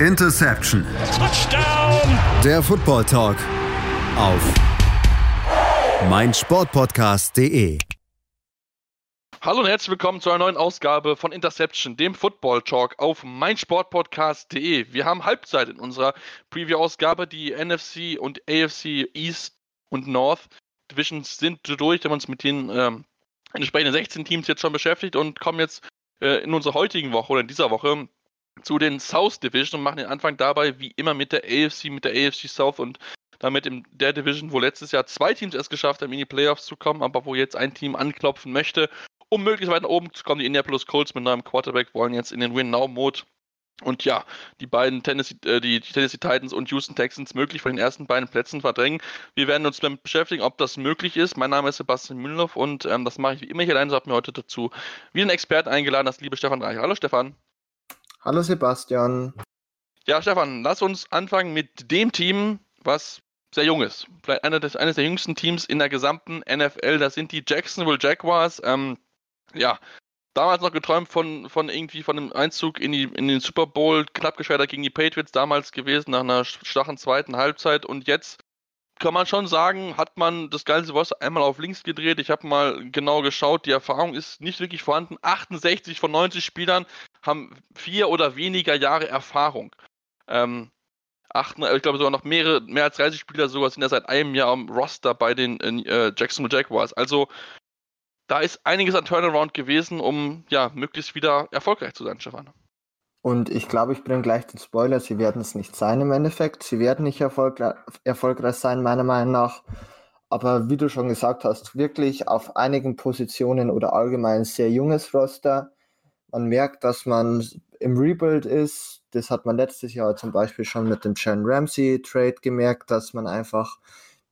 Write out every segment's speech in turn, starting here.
Interception. Touchdown. Der Football Talk auf meinsportpodcast.de. Hallo und herzlich willkommen zu einer neuen Ausgabe von Interception, dem Football Talk auf meinsportpodcast.de. Wir haben Halbzeit in unserer Preview-Ausgabe. Die NFC und AFC East und North Divisions sind durch. Wir haben uns mit den ähm, entsprechenden 16 Teams jetzt schon beschäftigt und kommen jetzt äh, in unserer heutigen Woche oder in dieser Woche zu den South Division und machen den Anfang dabei wie immer mit der AFC, mit der AFC South und damit in der Division, wo letztes Jahr zwei Teams es geschafft haben, in die Playoffs zu kommen, aber wo jetzt ein Team anklopfen möchte, um möglichst weit nach oben zu kommen. Die Indianapolis Colts mit neuem Quarterback wollen jetzt in den Win-Now-Mode und ja, die beiden Tennessee, äh, die Tennessee Titans und Houston Texans möglich von den ersten beiden Plätzen verdrängen. Wir werden uns damit beschäftigen, ob das möglich ist. Mein Name ist Sebastian Mühlenhoff und ähm, das mache ich wie immer hier allein. So habe mir heute dazu wieder einen Experten eingeladen, das liebe Stefan Reich. Hallo Stefan. Hallo Sebastian. Ja, Stefan, lass uns anfangen mit dem Team, was sehr jung ist. Vielleicht des, eines der jüngsten Teams in der gesamten NFL. Das sind die Jacksonville Jaguars. Ähm, ja, damals noch geträumt von, von irgendwie von einem Einzug in, die, in den Super Bowl, knapp gescheitert gegen die Patriots damals gewesen, nach einer schwachen zweiten Halbzeit. Und jetzt kann man schon sagen, hat man das ganze Wasser einmal auf links gedreht. Ich habe mal genau geschaut, die Erfahrung ist nicht wirklich vorhanden. 68 von 90 Spielern haben vier oder weniger Jahre Erfahrung. Ähm, acht, ich glaube sogar noch mehrere, mehr als 30 Spieler sogar sind ja seit einem Jahr am Roster bei den äh, Jacksonville Jaguars. Also da ist einiges an Turnaround gewesen, um ja möglichst wieder erfolgreich zu sein, Stefan. Und ich glaube, ich bringe gleich den Spoiler, sie werden es nicht sein im Endeffekt. Sie werden nicht erfolgreich, erfolgreich sein, meiner Meinung nach. Aber wie du schon gesagt hast, wirklich auf einigen Positionen oder allgemein sehr junges Roster. Man merkt, dass man im Rebuild ist. Das hat man letztes Jahr zum Beispiel schon mit dem Jan Ramsey Trade gemerkt, dass man einfach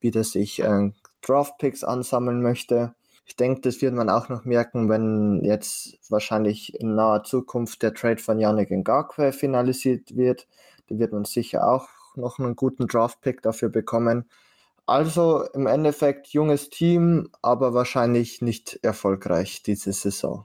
wieder sich äh, Draft Picks ansammeln möchte. Ich denke, das wird man auch noch merken, wenn jetzt wahrscheinlich in naher Zukunft der Trade von Yannick Ngakwe finalisiert wird. Da wird man sicher auch noch einen guten Draft-Pick dafür bekommen. Also im Endeffekt junges Team, aber wahrscheinlich nicht erfolgreich diese Saison.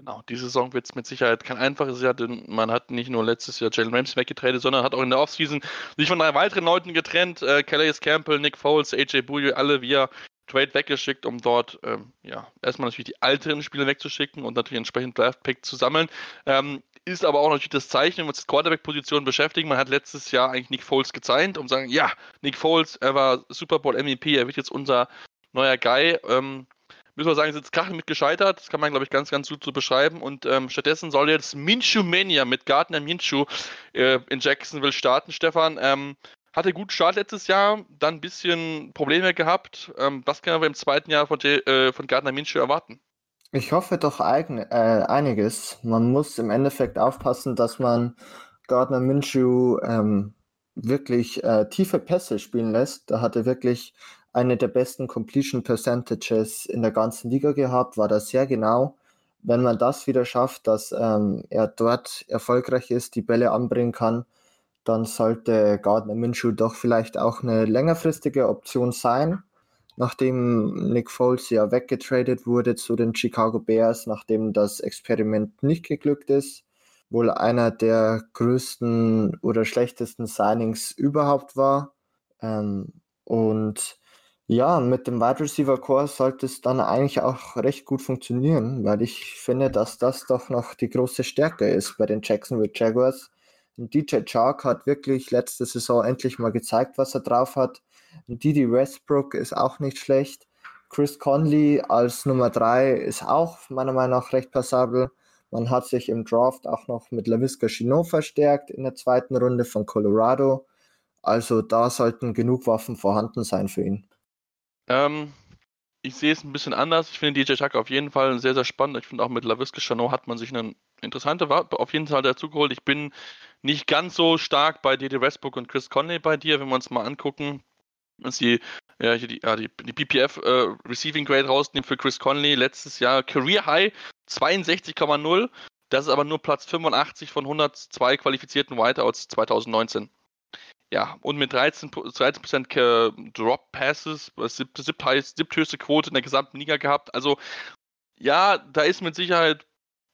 Genau, diese Saison wird es mit Sicherheit kein einfaches Jahr, denn man hat nicht nur letztes Jahr Jalen Ramsey weggetradet, sondern hat auch in der Offseason sich von drei weiteren Leuten getrennt. Äh, Calais Campbell, Nick Foles, AJ Bouye, alle via Trade weggeschickt, um dort ähm, ja, erstmal natürlich die älteren Spieler wegzuschicken und natürlich entsprechend Draft-Pick zu sammeln. Ähm, ist aber auch natürlich das Zeichen, wenn wir uns mit Quarterback-Position beschäftigen. Man hat letztes Jahr eigentlich Nick Foles gezeigt, um zu sagen, ja, Nick Foles, er war Super Bowl MVP, er wird jetzt unser neuer Guy. Ähm, müssen wir sagen, sind jetzt Krachen mit gescheitert. Das kann man, glaube ich, ganz, ganz gut so beschreiben. Und ähm, stattdessen soll jetzt Minshew Mania mit Gardner Minshew äh, in Jacksonville starten. Stefan, ähm, hatte guten Start letztes Jahr, dann ein bisschen Probleme gehabt. Ähm, was können wir im zweiten Jahr von, äh, von Gardner Minshew erwarten? Ich hoffe doch eigen, äh, einiges. Man muss im Endeffekt aufpassen, dass man Gardner Minshew ähm, wirklich äh, tiefe Pässe spielen lässt. Da hat er wirklich eine der besten Completion Percentages in der ganzen Liga gehabt, war da sehr genau. Wenn man das wieder schafft, dass ähm, er dort erfolgreich ist, die Bälle anbringen kann, dann sollte Gardner Minshew doch vielleicht auch eine längerfristige Option sein. Nachdem Nick Foles ja weggetradet wurde zu den Chicago Bears, nachdem das Experiment nicht geglückt ist, wohl einer der größten oder schlechtesten Signings überhaupt war. Ähm, und ja, mit dem Wide Receiver Core sollte es dann eigentlich auch recht gut funktionieren, weil ich finde, dass das doch noch die große Stärke ist bei den Jacksonville Jaguars DJ Chark hat wirklich letzte Saison endlich mal gezeigt, was er drauf hat. Didi Westbrook ist auch nicht schlecht. Chris Conley als Nummer 3 ist auch meiner Meinung nach recht passabel. Man hat sich im Draft auch noch mit LaVisca Chinot verstärkt in der zweiten Runde von Colorado. Also da sollten genug Waffen vorhanden sein für ihn. Ähm, ich sehe es ein bisschen anders. Ich finde DJ Chuck auf jeden Fall sehr, sehr spannend. Ich finde auch mit LaVisca Chinot hat man sich eine interessante Waffe auf jeden Fall dazu geholt. Ich bin nicht ganz so stark bei Dede Westbrook und Chris Conley bei dir, wenn wir uns mal angucken, dass die, ja, die, ja, die, die PPF äh, Receiving Grade rausnehmen für Chris Conley. Letztes Jahr Career High 62,0. Das ist aber nur Platz 85 von 102 qualifizierten Whiteouts 2019. Ja, und mit 13%, 13 Drop Passes, siebthöchste Quote in der gesamten Liga gehabt. Also, ja, da ist mit Sicherheit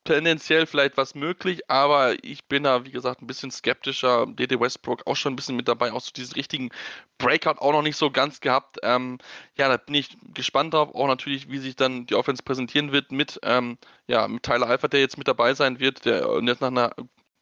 tendenziell vielleicht was möglich, aber ich bin da, wie gesagt, ein bisschen skeptischer. DD Westbrook auch schon ein bisschen mit dabei, auch so diesen richtigen Breakout auch noch nicht so ganz gehabt. Ähm, ja, da bin ich gespannt drauf, auch natürlich, wie sich dann die Offense präsentieren wird mit, ähm, ja, mit Tyler Alpha, der jetzt mit dabei sein wird, der jetzt nach einer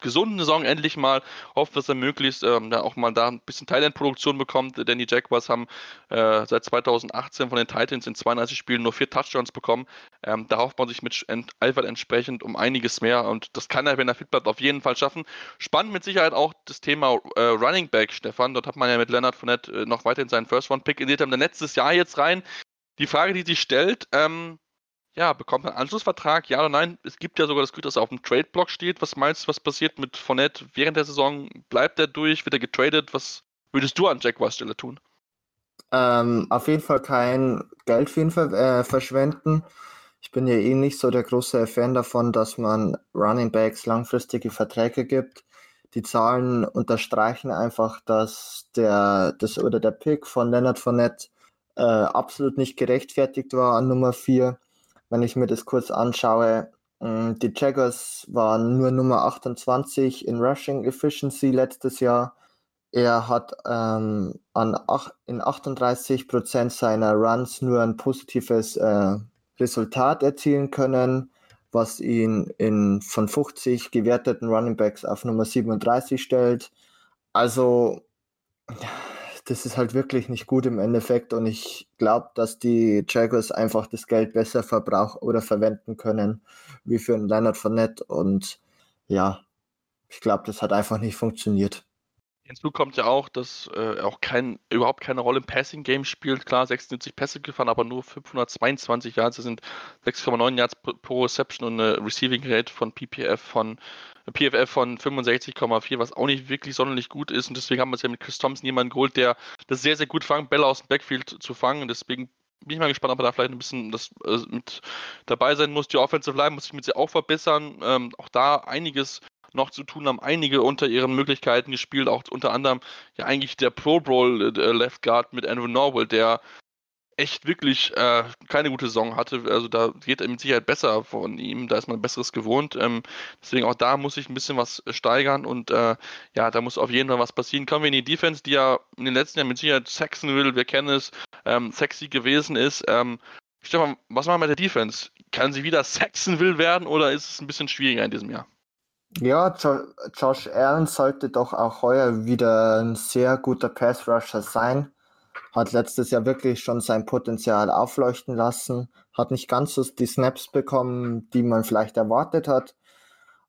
gesunden Saison endlich mal. Hoffe, dass er möglichst ähm, da auch mal da ein bisschen Thailand-Produktion bekommt, denn die Jaguars haben äh, seit 2018 von den Titans in 32 Spielen nur vier Touchdowns bekommen. Ähm, da hofft man sich mit Alfred entsprechend um einiges mehr und das kann er, wenn er fit bleibt, auf jeden Fall schaffen. Spannend mit Sicherheit auch das Thema äh, Running Back, Stefan. Dort hat man ja mit Leonard Fournette äh, noch weiterhin seinen First-Round-Pick in den letztes Jahr jetzt rein. Die Frage, die sich stellt, ähm, ja, bekommt einen Anschlussvertrag, ja oder nein? Es gibt ja sogar das Glück, dass er auf dem Trade-Block steht. Was meinst du, was passiert mit Fournette während der Saison? Bleibt er durch? Wird er getradet? Was würdest du an Jaguars Stelle tun? Ähm, auf jeden Fall kein Geld für ihn ver äh, verschwenden. Ich bin ja eh nicht so der große Fan davon, dass man Running Backs langfristige Verträge gibt. Die Zahlen unterstreichen einfach, dass der, das oder der Pick von Leonard Fournette äh, absolut nicht gerechtfertigt war an Nummer 4 wenn ich mir das kurz anschaue, mm, die Jaggers waren nur Nummer 28 in Rushing Efficiency letztes Jahr. Er hat ähm, an ach, in 38 Prozent seiner Runs nur ein positives äh, Resultat erzielen können, was ihn in, von 50 gewerteten Running Backs auf Nummer 37 stellt. Also das ist halt wirklich nicht gut im Endeffekt und ich glaube, dass die Jaguars einfach das Geld besser verbrauchen oder verwenden können wie für einen Leonard Fournette und ja, ich glaube, das hat einfach nicht funktioniert. Hinzu kommt ja auch, dass äh, auch kein, überhaupt keine Rolle im Passing-Game spielt. Klar, 76 Pässe gefahren, aber nur 522 Yards. Das sind 6,9 Yards pro Reception und eine Receiving Rate von PPF von PFF von 65,4, was auch nicht wirklich sonderlich gut ist. Und deswegen haben wir es ja mit Chris Thompson jemanden geholt, der das sehr, sehr gut fangt, Bälle aus dem Backfield zu fangen. Deswegen bin ich mal gespannt, ob er da vielleicht ein bisschen das, äh, mit dabei sein muss. Die Offensive Line muss sich mit sie auch verbessern. Ähm, auch da einiges noch zu tun haben. Einige unter ihren Möglichkeiten gespielt, auch unter anderem ja eigentlich der Pro Bowl äh, Left Guard mit Andrew Norwell, der echt wirklich äh, keine gute Saison hatte. Also da geht er mit Sicherheit besser von ihm, da ist man Besseres gewohnt. Ähm, deswegen auch da muss ich ein bisschen was steigern und äh, ja, da muss auf jeden Fall was passieren. Kommen wir in die Defense, die ja in den letzten Jahren mit Sicherheit Saxonville, wir kennen es, ähm, sexy gewesen ist. Ähm, Stefan, was machen wir mit der Defense? Kann sie wieder Saxonville werden oder ist es ein bisschen schwieriger in diesem Jahr? Ja, jo Josh Allen sollte doch auch heuer wieder ein sehr guter Pass-Rusher sein hat letztes Jahr wirklich schon sein Potenzial aufleuchten lassen, hat nicht ganz so die Snaps bekommen, die man vielleicht erwartet hat.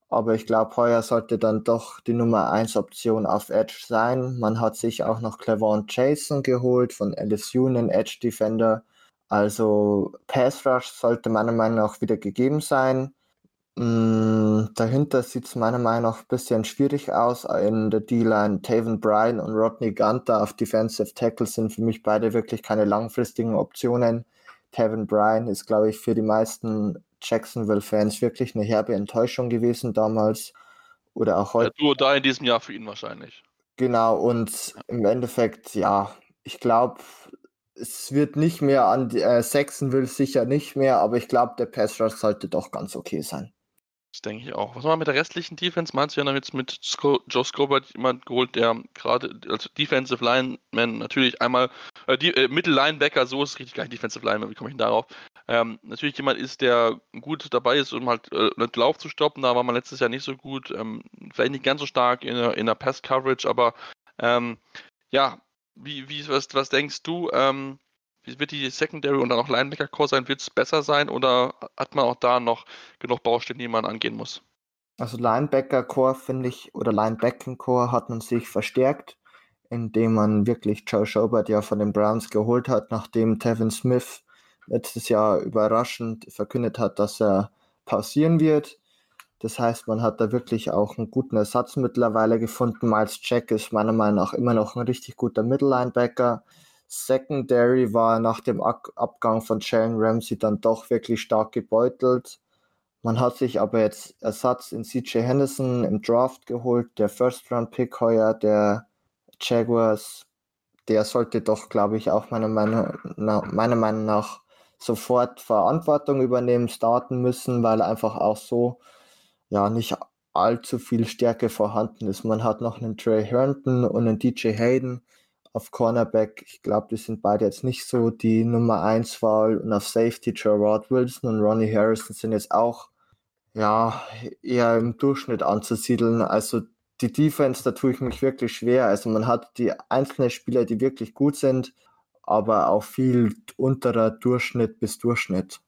Aber ich glaube, heuer sollte dann doch die Nummer 1 Option auf Edge sein. Man hat sich auch noch Clevon Jason geholt von LSU, einen Edge Defender. Also Pass Rush sollte meiner Meinung nach wieder gegeben sein. Mm, dahinter sieht es meiner Meinung nach ein bisschen schwierig aus. In der D-Line Taven Bryan und Rodney Gunter auf Defensive Tackle sind für mich beide wirklich keine langfristigen Optionen. Taven Bryan ist, glaube ich, für die meisten Jacksonville-Fans wirklich eine herbe Enttäuschung gewesen damals. Oder auch heute. Ja, du da in diesem Jahr für ihn wahrscheinlich. Genau, und im Endeffekt, ja, ich glaube, es wird nicht mehr an äh, Saxonville sicher nicht mehr, aber ich glaube, der Pass Rush sollte doch ganz okay sein. Das denke ich auch. Was machen wir mit der restlichen Defense? Meinst du ja damit mit Sco Joe Scobert jemand geholt, der gerade als Defensive Lineman natürlich einmal, äh, die, äh, Middle Linebacker, so ist es richtig gar nicht Defensive Lineman, wie komme ich denn darauf? Ähm, natürlich jemand ist, der gut dabei ist, um halt äh, einen Lauf zu stoppen. Da war man letztes Jahr nicht so gut. Ähm, vielleicht nicht ganz so stark in der, in der Pass-Coverage, aber ähm, ja, wie, wie, was, was denkst du? Ähm, wird die Secondary und dann auch Linebacker-Core sein? Wird es besser sein oder hat man auch da noch genug Baustellen, die man angehen muss? Also Linebacker-Core finde ich, oder Linebacking-Core hat man sich verstärkt, indem man wirklich Joe Schobert ja von den Browns geholt hat, nachdem Tevin Smith letztes Jahr überraschend verkündet hat, dass er pausieren wird. Das heißt, man hat da wirklich auch einen guten Ersatz mittlerweile gefunden. Miles Jack ist meiner Meinung nach immer noch ein richtig guter Mittellinebacker. Secondary war nach dem Abgang von Jalen Ramsey dann doch wirklich stark gebeutelt. Man hat sich aber jetzt Ersatz in CJ Henderson im Draft geholt, der First-Round-Pick heuer der Jaguars. Der sollte doch, glaube ich, auch meiner Meinung, nach, meiner Meinung nach sofort Verantwortung übernehmen, starten müssen, weil einfach auch so ja nicht allzu viel Stärke vorhanden ist. Man hat noch einen Trey Herndon und einen DJ Hayden auf Cornerback. Ich glaube, die sind beide jetzt nicht so die Nummer 1 Wahl und auf Safety Gerard Wilson und Ronnie Harrison sind jetzt auch ja eher im Durchschnitt anzusiedeln. Also die Defense, da tue ich mich wirklich schwer. Also man hat die einzelnen Spieler, die wirklich gut sind, aber auch viel unterer Durchschnitt bis Durchschnitt.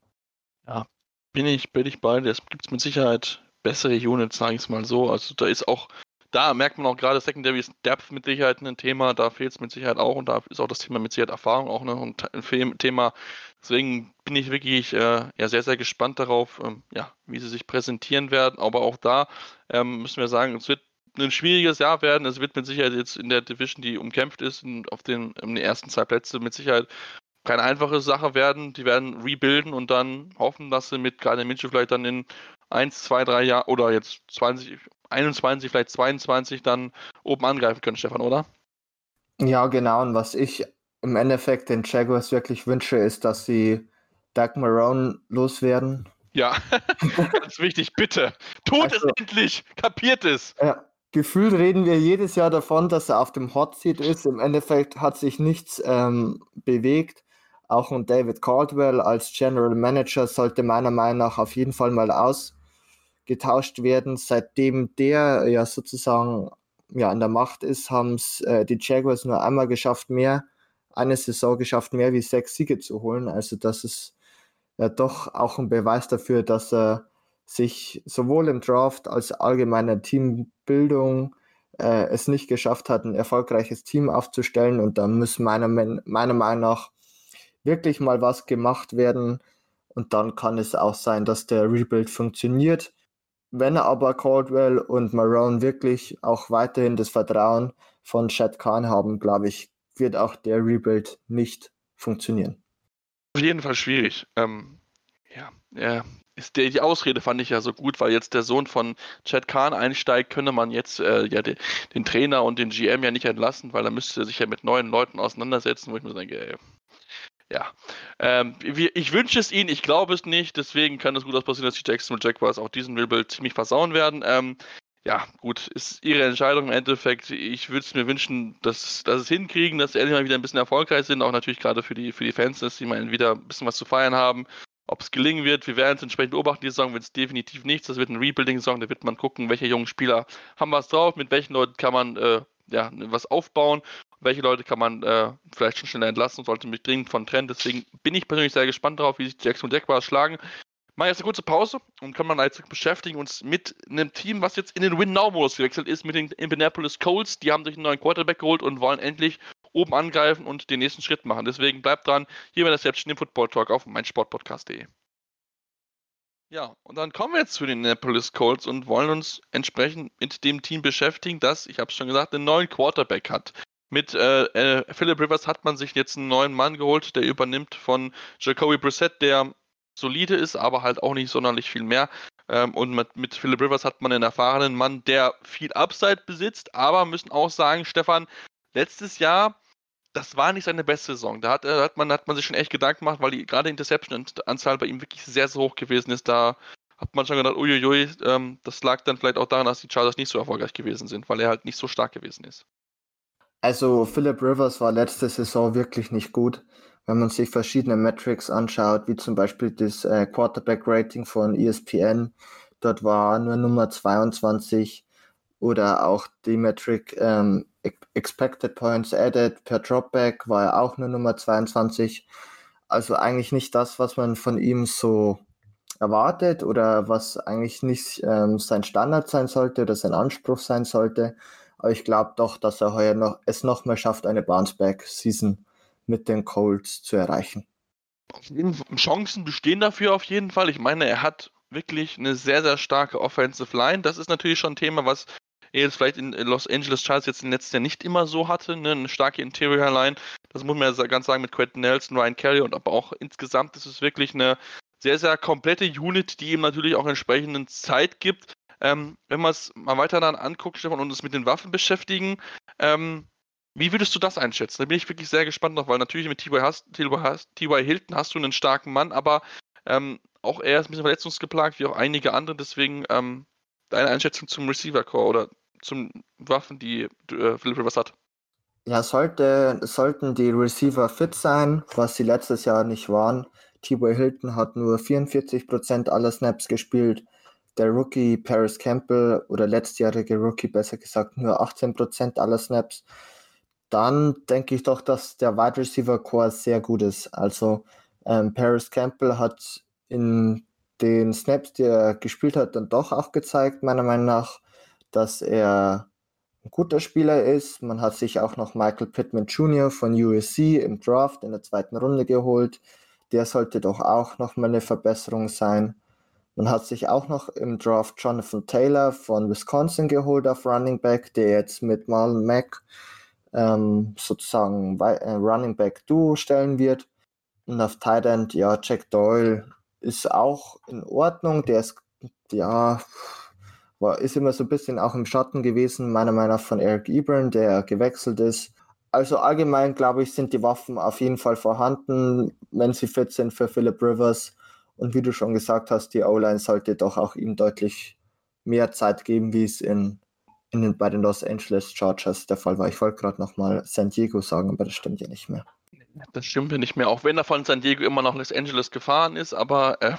Ja, bin ich, bin ich bei dir. Es gibt mit Sicherheit bessere Units, sage ich es mal so. Also da ist auch, da merkt man auch gerade Secondary Depth mit Sicherheit ein Thema, da fehlt es mit Sicherheit auch und da ist auch das Thema mit Sicherheit Erfahrung auch noch ein Thema. Deswegen bin ich wirklich äh, ja, sehr, sehr gespannt darauf, ähm, ja, wie sie sich präsentieren werden. Aber auch da ähm, müssen wir sagen, es wird ein schwieriges Jahr werden. Es wird mit Sicherheit jetzt in der Division, die umkämpft ist, auf den, in den ersten zwei Plätzen mit Sicherheit keine einfache Sache werden. Die werden rebuilden und dann hoffen, dass sie mit Gardner Minshew vielleicht dann in 1, 2, 3 Jahren oder jetzt 20, 21, vielleicht 22 dann oben angreifen können, Stefan, oder? Ja, genau. Und was ich im Endeffekt den Jaguars wirklich wünsche, ist, dass sie Doug Marone loswerden. Ja, ganz wichtig, bitte. Tut also, es endlich, kapiert es. Ja, gefühlt reden wir jedes Jahr davon, dass er auf dem Hot Seat ist. Im Endeffekt hat sich nichts ähm, bewegt. Auch ein David Caldwell als General Manager sollte meiner Meinung nach auf jeden Fall mal ausgetauscht werden. Seitdem der ja sozusagen ja, an der Macht ist, haben es äh, die Jaguars nur einmal geschafft, mehr, eine Saison geschafft, mehr wie sechs Siege zu holen. Also das ist ja doch auch ein Beweis dafür, dass er sich sowohl im Draft als allgemeiner Teambildung äh, es nicht geschafft hat, ein erfolgreiches Team aufzustellen. Und da muss meiner, meiner Meinung nach wirklich mal was gemacht werden. Und dann kann es auch sein, dass der Rebuild funktioniert. Wenn aber Caldwell und Marone wirklich auch weiterhin das Vertrauen von Chad Khan haben, glaube ich, wird auch der Rebuild nicht funktionieren. Auf jeden Fall schwierig. Ähm, ja, ja, der, die Ausrede fand ich ja so gut, weil jetzt der Sohn von Chad Khan einsteigt, könne man jetzt äh, ja den, den, Trainer und den GM ja nicht entlassen, weil er müsste sich ja mit neuen Leuten auseinandersetzen, wo ich mir denke, ey, ja. Ähm, ich wünsche es ihnen, ich glaube es nicht, deswegen kann es gut passieren, dass die Jackson und Jaguars auch diesen Rebuild ziemlich versauen werden. Ähm, ja, gut, ist ihre Entscheidung im Endeffekt. Ich würde es mir wünschen, dass, dass es hinkriegen, dass sie endlich mal wieder ein bisschen erfolgreich sind, auch natürlich gerade für die, für die Fans, dass sie mal wieder ein bisschen was zu feiern haben. Ob es gelingen wird, wir werden es entsprechend beobachten. Die Saison wird es definitiv nichts. Das wird ein Rebuilding-Song. Da wird man gucken, welche jungen Spieler haben was drauf, mit welchen Leuten kann man äh, ja, was aufbauen, welche Leute kann man äh, vielleicht schon schneller entlassen und sollte mich dringend von trennen. Deswegen bin ich persönlich sehr gespannt darauf, wie sich die Jackson Jaguars schlagen. Machen jetzt eine kurze Pause und können wir jetzt beschäftigen uns mit einem Team, was jetzt in den Win-Now-Modus gewechselt ist, mit den Indianapolis Colts. Die haben sich einen neuen Quarterback geholt und wollen endlich oben angreifen und den nächsten Schritt machen. Deswegen bleibt dran, hier bei der im Football Talk auf meinsportpodcast.de. Ja, und dann kommen wir jetzt zu den Indianapolis Colts und wollen uns entsprechend mit dem Team beschäftigen, das, ich habe es schon gesagt, einen neuen Quarterback hat. Mit äh, äh, Philip Rivers hat man sich jetzt einen neuen Mann geholt, der übernimmt von Jacoby Brissett, der solide ist, aber halt auch nicht sonderlich viel mehr. Ähm, und mit, mit Philip Rivers hat man einen erfahrenen Mann, der viel Upside besitzt, aber müssen auch sagen, Stefan, letztes Jahr, das war nicht seine beste Saison. Da hat, äh, hat, man, hat man sich schon echt Gedanken gemacht, weil die, gerade die Interception-Anzahl bei ihm wirklich sehr, sehr hoch gewesen ist. Da hat man schon gedacht, uiuiui, ähm, das lag dann vielleicht auch daran, dass die Chargers nicht so erfolgreich gewesen sind, weil er halt nicht so stark gewesen ist. Also Philip Rivers war letzte Saison wirklich nicht gut. Wenn man sich verschiedene Metrics anschaut, wie zum Beispiel das äh, Quarterback-Rating von ESPN, dort war nur Nummer 22 oder auch die Metric ähm, Expected Points Added per Dropback war er auch nur Nummer 22. Also eigentlich nicht das, was man von ihm so erwartet oder was eigentlich nicht ähm, sein Standard sein sollte oder sein Anspruch sein sollte. Aber ich glaube doch, dass er heuer noch, es noch mal schafft, eine Bounceback-Season mit den Colts zu erreichen. Chancen bestehen dafür auf jeden Fall. Ich meine, er hat wirklich eine sehr, sehr starke Offensive Line. Das ist natürlich schon ein Thema, was er jetzt vielleicht in Los Angeles Chargers jetzt im letzten Jahr nicht immer so hatte. Ne? Eine starke Interior Line. Das muss man ja ganz sagen mit Quentin Nelson, Ryan Kelly und aber auch insgesamt ist es wirklich eine sehr, sehr komplette Unit, die ihm natürlich auch entsprechenden Zeit gibt. Ähm, wenn man es mal weiter dann anguckt, Stefan, und uns mit den Waffen beschäftigen, ähm, wie würdest du das einschätzen? Da bin ich wirklich sehr gespannt noch, weil natürlich mit T.Y. Hilton hast du einen starken Mann, aber ähm, auch er ist ein bisschen verletzungsgeplagt, wie auch einige andere. Deswegen, ähm, deine Einschätzung zum Receiver-Core oder zum Waffen, die äh, Philip Rivers hat? Ja, sollte, sollten die Receiver fit sein, was sie letztes Jahr nicht waren. T.Y. Hilton hat nur 44% aller Snaps gespielt. Der Rookie Paris Campbell oder letztjährige Rookie besser gesagt nur 18% aller Snaps. Dann denke ich doch, dass der Wide Receiver Core sehr gut ist. Also ähm, Paris Campbell hat in den Snaps, die er gespielt hat, dann doch auch gezeigt, meiner Meinung nach, dass er ein guter Spieler ist. Man hat sich auch noch Michael Pittman Jr. von USC im Draft in der zweiten Runde geholt. Der sollte doch auch nochmal eine Verbesserung sein. Man hat sich auch noch im Draft Jonathan Taylor von Wisconsin geholt auf Running Back, der jetzt mit Marlon Mack ähm, sozusagen äh, Running Back Duo stellen wird. Und auf Tight End, ja, Jack Doyle ist auch in Ordnung. Der ist, ja, war, ist immer so ein bisschen auch im Schatten gewesen, meiner Meinung nach von Eric Ebron, der gewechselt ist. Also allgemein, glaube ich, sind die Waffen auf jeden Fall vorhanden, wenn sie fit sind für Philip Rivers. Und wie du schon gesagt hast, die O-Line sollte doch auch ihm deutlich mehr Zeit geben, wie es in, in den, bei den Los Angeles Chargers der Fall war. Ich wollte gerade nochmal San Diego sagen, aber das stimmt ja nicht mehr. Das stimmt ja nicht mehr, auch wenn er von San Diego immer noch Los Angeles gefahren ist, aber äh,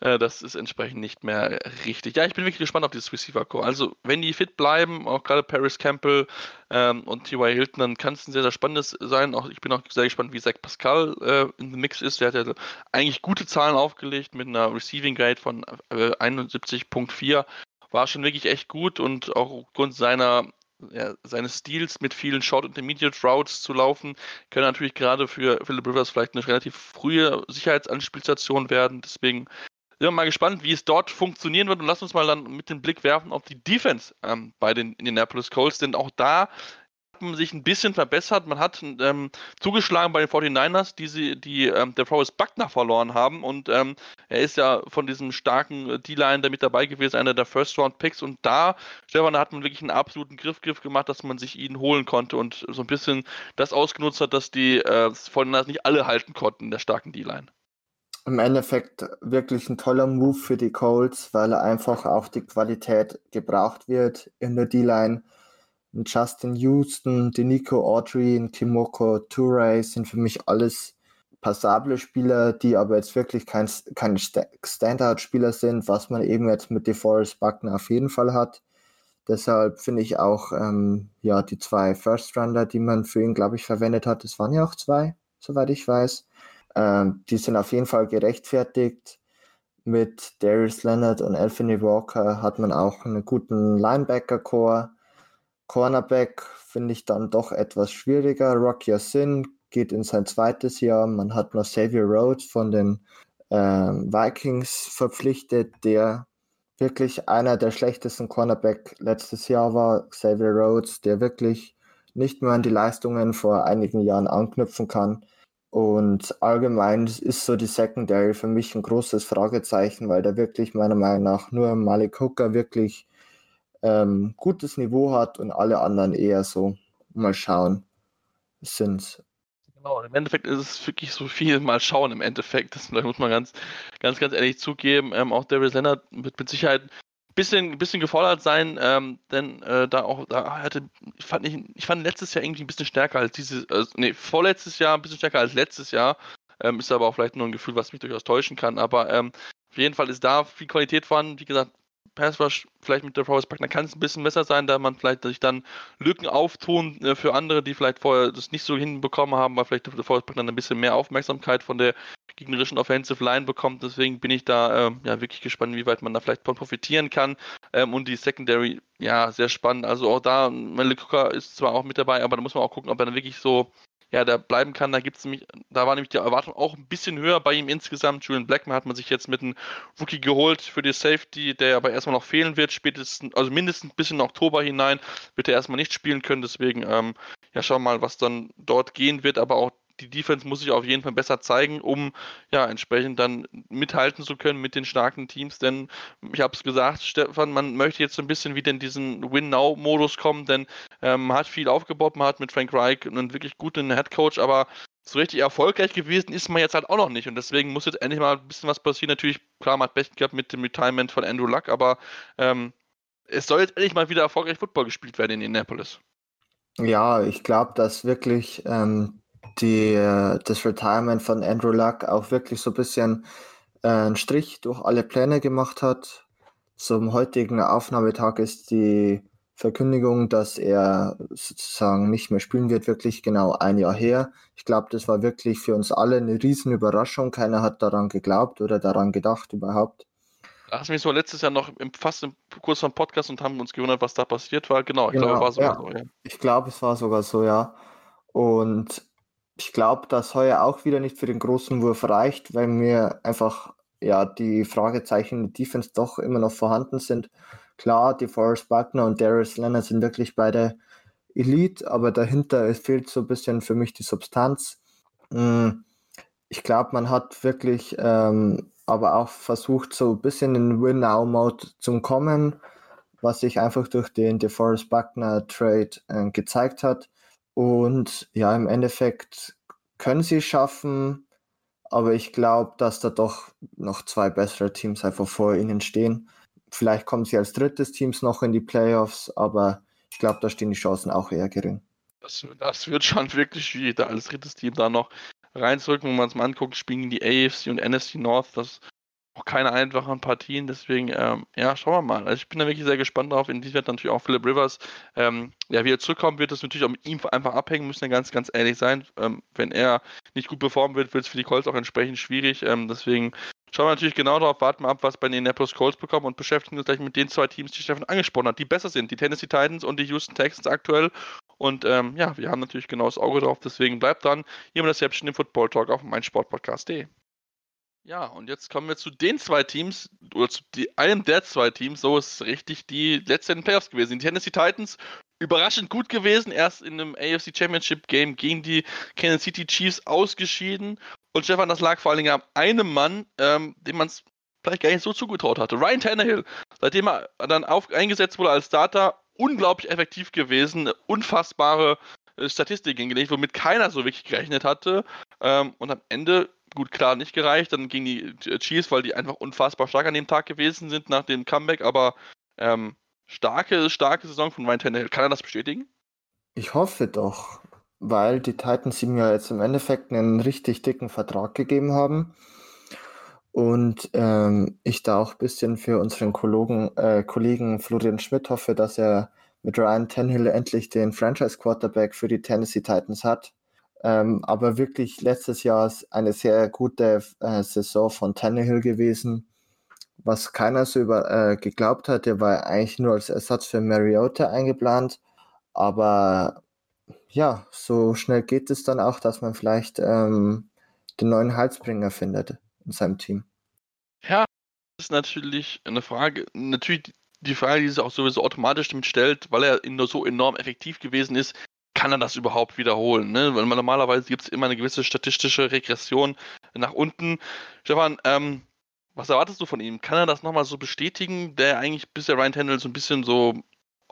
das ist entsprechend nicht mehr richtig. Ja, ich bin wirklich gespannt auf dieses Receiver-Core. Also, wenn die fit bleiben, auch gerade Paris Campbell ähm, und T.Y. Hilton, dann kann es ein sehr, sehr spannendes sein. Auch, ich bin auch sehr gespannt, wie Zach Pascal äh, in dem Mix ist. Der hat ja eigentlich gute Zahlen aufgelegt mit einer Receiving Grade von äh, 71.4. War schon wirklich echt gut und auch aufgrund seiner ja, seines Stils mit vielen Short Intermediate Routes zu laufen, können natürlich gerade für Philip Rivers vielleicht eine relativ frühe Sicherheitsanspielstation werden. Deswegen sind wir mal gespannt, wie es dort funktionieren wird und lass uns mal dann mit dem Blick werfen auf die Defense ähm, bei den Indianapolis Colts, denn auch da hat man sich ein bisschen verbessert. Man hat ähm, zugeschlagen bei den 49ers, die, sie, die ähm, der Forrest Buckner verloren haben und ähm, er ist ja von diesem starken D-Line da mit dabei gewesen, einer der First-Round-Picks und da, Stefan, da hat man wirklich einen absoluten Griffgriff gemacht, dass man sich ihn holen konnte und so ein bisschen das ausgenutzt hat, dass die äh, 49ers nicht alle halten konnten in der starken D-Line im Endeffekt wirklich ein toller Move für die Colts, weil er einfach auch die Qualität gebraucht wird in der D-Line. Justin Houston, Denico Audrey, Timoko Toure sind für mich alles passable Spieler, die aber jetzt wirklich kein, keine Standout-Spieler sind, was man eben jetzt mit DeForest Buckner auf jeden Fall hat. Deshalb finde ich auch ähm, ja, die zwei First-Rounder, die man für ihn, glaube ich, verwendet hat, das waren ja auch zwei, soweit ich weiß, ähm, die sind auf jeden Fall gerechtfertigt. Mit Darius Leonard und Anthony Walker hat man auch einen guten Linebacker-Core. Cornerback finde ich dann doch etwas schwieriger. Rocky Sin geht in sein zweites Jahr. Man hat noch Xavier Rhodes von den äh, Vikings verpflichtet, der wirklich einer der schlechtesten Cornerback letztes Jahr war. Xavier Rhodes, der wirklich nicht mehr an die Leistungen vor einigen Jahren anknüpfen kann. Und allgemein ist so die Secondary für mich ein großes Fragezeichen, weil da wirklich meiner Meinung nach nur Malik Hooker wirklich ähm, gutes Niveau hat und alle anderen eher so. Mal schauen. Sind. Genau, im Endeffekt ist es wirklich so viel mal schauen im Endeffekt. Das muss man ganz, ganz, ganz ehrlich zugeben. Ähm, auch Darius Leonard wird mit Sicherheit bisschen, bisschen gefordert sein, ähm, denn äh, da auch, da hatte, ich fand, ich, ich fand letztes Jahr irgendwie ein bisschen stärker als dieses, äh, nee, vorletztes Jahr ein bisschen stärker als letztes Jahr. Ähm, ist aber auch vielleicht nur ein Gefühl, was mich durchaus täuschen kann. Aber ähm, auf jeden Fall ist da viel Qualität vorhanden. Wie gesagt, Pass Rush vielleicht mit der Forest Partner kann es ein bisschen besser sein, da man vielleicht sich dann Lücken auftun äh, für andere, die vielleicht vorher das nicht so hinbekommen haben, weil vielleicht der Forest Partner ein bisschen mehr Aufmerksamkeit von der gegnerischen Offensive Line bekommt. Deswegen bin ich da äh, ja wirklich gespannt, wie weit man da vielleicht von profitieren kann. Ähm, und die Secondary, ja, sehr spannend. Also auch da, Malik Cooker ist zwar auch mit dabei, aber da muss man auch gucken, ob er dann wirklich so ja, da bleiben kann. Da gibt's nämlich, da war nämlich die Erwartung auch ein bisschen höher bei ihm insgesamt. Julian Blackman hat man sich jetzt mit einem Rookie geholt für die Safety, der aber erstmal noch fehlen wird, spätestens, also mindestens bis in Oktober hinein wird er erstmal nicht spielen können. Deswegen, ähm, ja, schauen wir mal, was dann dort gehen wird. Aber auch die Defense muss sich auf jeden Fall besser zeigen, um ja entsprechend dann mithalten zu können mit den starken Teams. Denn ich habe es gesagt, Stefan, man möchte jetzt ein bisschen wieder in diesen Win-Now-Modus kommen, denn ähm, man hat viel aufgebaut, man hat mit Frank Reich einen wirklich guten Head Coach, aber so richtig erfolgreich gewesen ist man jetzt halt auch noch nicht. Und deswegen muss jetzt endlich mal ein bisschen was passieren. Natürlich, klar, man hat Pech gehabt mit dem Retirement von Andrew Luck, aber ähm, es soll jetzt endlich mal wieder erfolgreich Football gespielt werden in Indianapolis. Ja, ich glaube, dass wirklich ähm, die, äh, das Retirement von Andrew Luck auch wirklich so ein bisschen äh, einen Strich durch alle Pläne gemacht hat. Zum heutigen Aufnahmetag ist die Verkündigung, dass er sozusagen nicht mehr spielen wird, wirklich genau ein Jahr her. Ich glaube, das war wirklich für uns alle eine riesen Überraschung. Keiner hat daran geglaubt oder daran gedacht überhaupt. Da hast du mich so letztes Jahr noch im, fast im, kurz vor dem Podcast und haben uns gewundert, was da passiert war. Genau, ich Genau, glaube, war sogar ja. so, ja. Ich glaube, es war sogar so, ja. Und ich glaube, dass heuer auch wieder nicht für den großen Wurf reicht, weil mir einfach ja die Fragezeichen in der Defense doch immer noch vorhanden sind. Klar, die Forrest Buckner und Darius Leonard sind wirklich beide Elite, aber dahinter fehlt so ein bisschen für mich die Substanz. Mm, Ich glaube, man hat wirklich ähm, aber auch versucht, so ein bisschen in Win-Now-Mode zu kommen, was sich einfach durch den DeForest Buckner Trade äh, gezeigt hat. Und ja, im Endeffekt können sie es schaffen, aber ich glaube, dass da doch noch zwei bessere Teams einfach vor ihnen stehen. Vielleicht kommen sie als drittes Teams noch in die Playoffs, aber ich glaube, da stehen die Chancen auch eher gering. Das, das wird schon wirklich schwierig, da als drittes Team da noch reinzurücken, wenn man es mal anguckt, spielen die AFC und NFC North, das auch keine einfachen Partien, deswegen, ähm, ja, schauen wir mal. Also ich bin da wirklich sehr gespannt drauf, inwieweit natürlich auch Philip Rivers, ähm, ja, wie er zurückkommen wird, das natürlich auch mit ihm einfach abhängen, müssen wir ganz, ganz ehrlich sein. Ähm, wenn er nicht gut performen wird, wird es für die Colts auch entsprechend schwierig, ähm, deswegen schauen wir natürlich genau darauf, warten wir ab, was bei den Indianapolis Colts bekommen und beschäftigen uns gleich mit den zwei Teams, die Stefan angesprochen hat, die besser sind, die Tennessee Titans und die Houston Texans aktuell. Und ähm, ja, wir haben natürlich genau das Auge drauf, deswegen bleibt dran. Hier wir das Reception im Football Talk auf meinsportpodcast.de. Ja, und jetzt kommen wir zu den zwei Teams, oder zu die, einem der zwei Teams, so ist es richtig, die letzten Playoffs gewesen. Die Tennessee Titans überraschend gut gewesen, erst in einem AFC Championship Game gegen die Kansas City Chiefs ausgeschieden. Und Stefan, das lag vor allen Dingen an einem Mann, ähm, dem man es vielleicht gar nicht so zugetraut hatte. Ryan Tannehill, seitdem er dann auf, eingesetzt wurde als Starter, unglaublich effektiv gewesen, unfassbare äh, Statistik hingelegt, womit keiner so wirklich gerechnet hatte. Ähm, und am Ende, gut, klar, nicht gereicht. Dann gegen die Chiefs, weil die einfach unfassbar stark an dem Tag gewesen sind nach dem Comeback. Aber ähm, starke, starke Saison von Ryan Tannehill. Kann er das bestätigen? Ich hoffe doch, weil die Titans ihm ja jetzt im Endeffekt einen richtig dicken Vertrag gegeben haben. Und ähm, ich da auch ein bisschen für unseren Kollegen, äh, Kollegen Florian Schmidt hoffe, dass er mit Ryan Tannehill endlich den Franchise-Quarterback für die Tennessee Titans hat. Ähm, aber wirklich letztes Jahr ist eine sehr gute äh, Saison von Tannehill gewesen, was keiner so über, äh, geglaubt hat. Der war eigentlich nur als Ersatz für Mariota eingeplant. Aber ja, so schnell geht es dann auch, dass man vielleicht ähm, den neuen Halsbringer findet in seinem Team. Ja, das ist natürlich eine Frage. Natürlich die Frage, die sich auch sowieso automatisch damit stellt, weil er so enorm effektiv gewesen ist, kann er das überhaupt wiederholen? Ne? Weil normalerweise gibt es immer eine gewisse statistische Regression nach unten. Stefan, ähm, was erwartest du von ihm? Kann er das nochmal so bestätigen, der eigentlich bisher Ryan Tannehill so ein bisschen so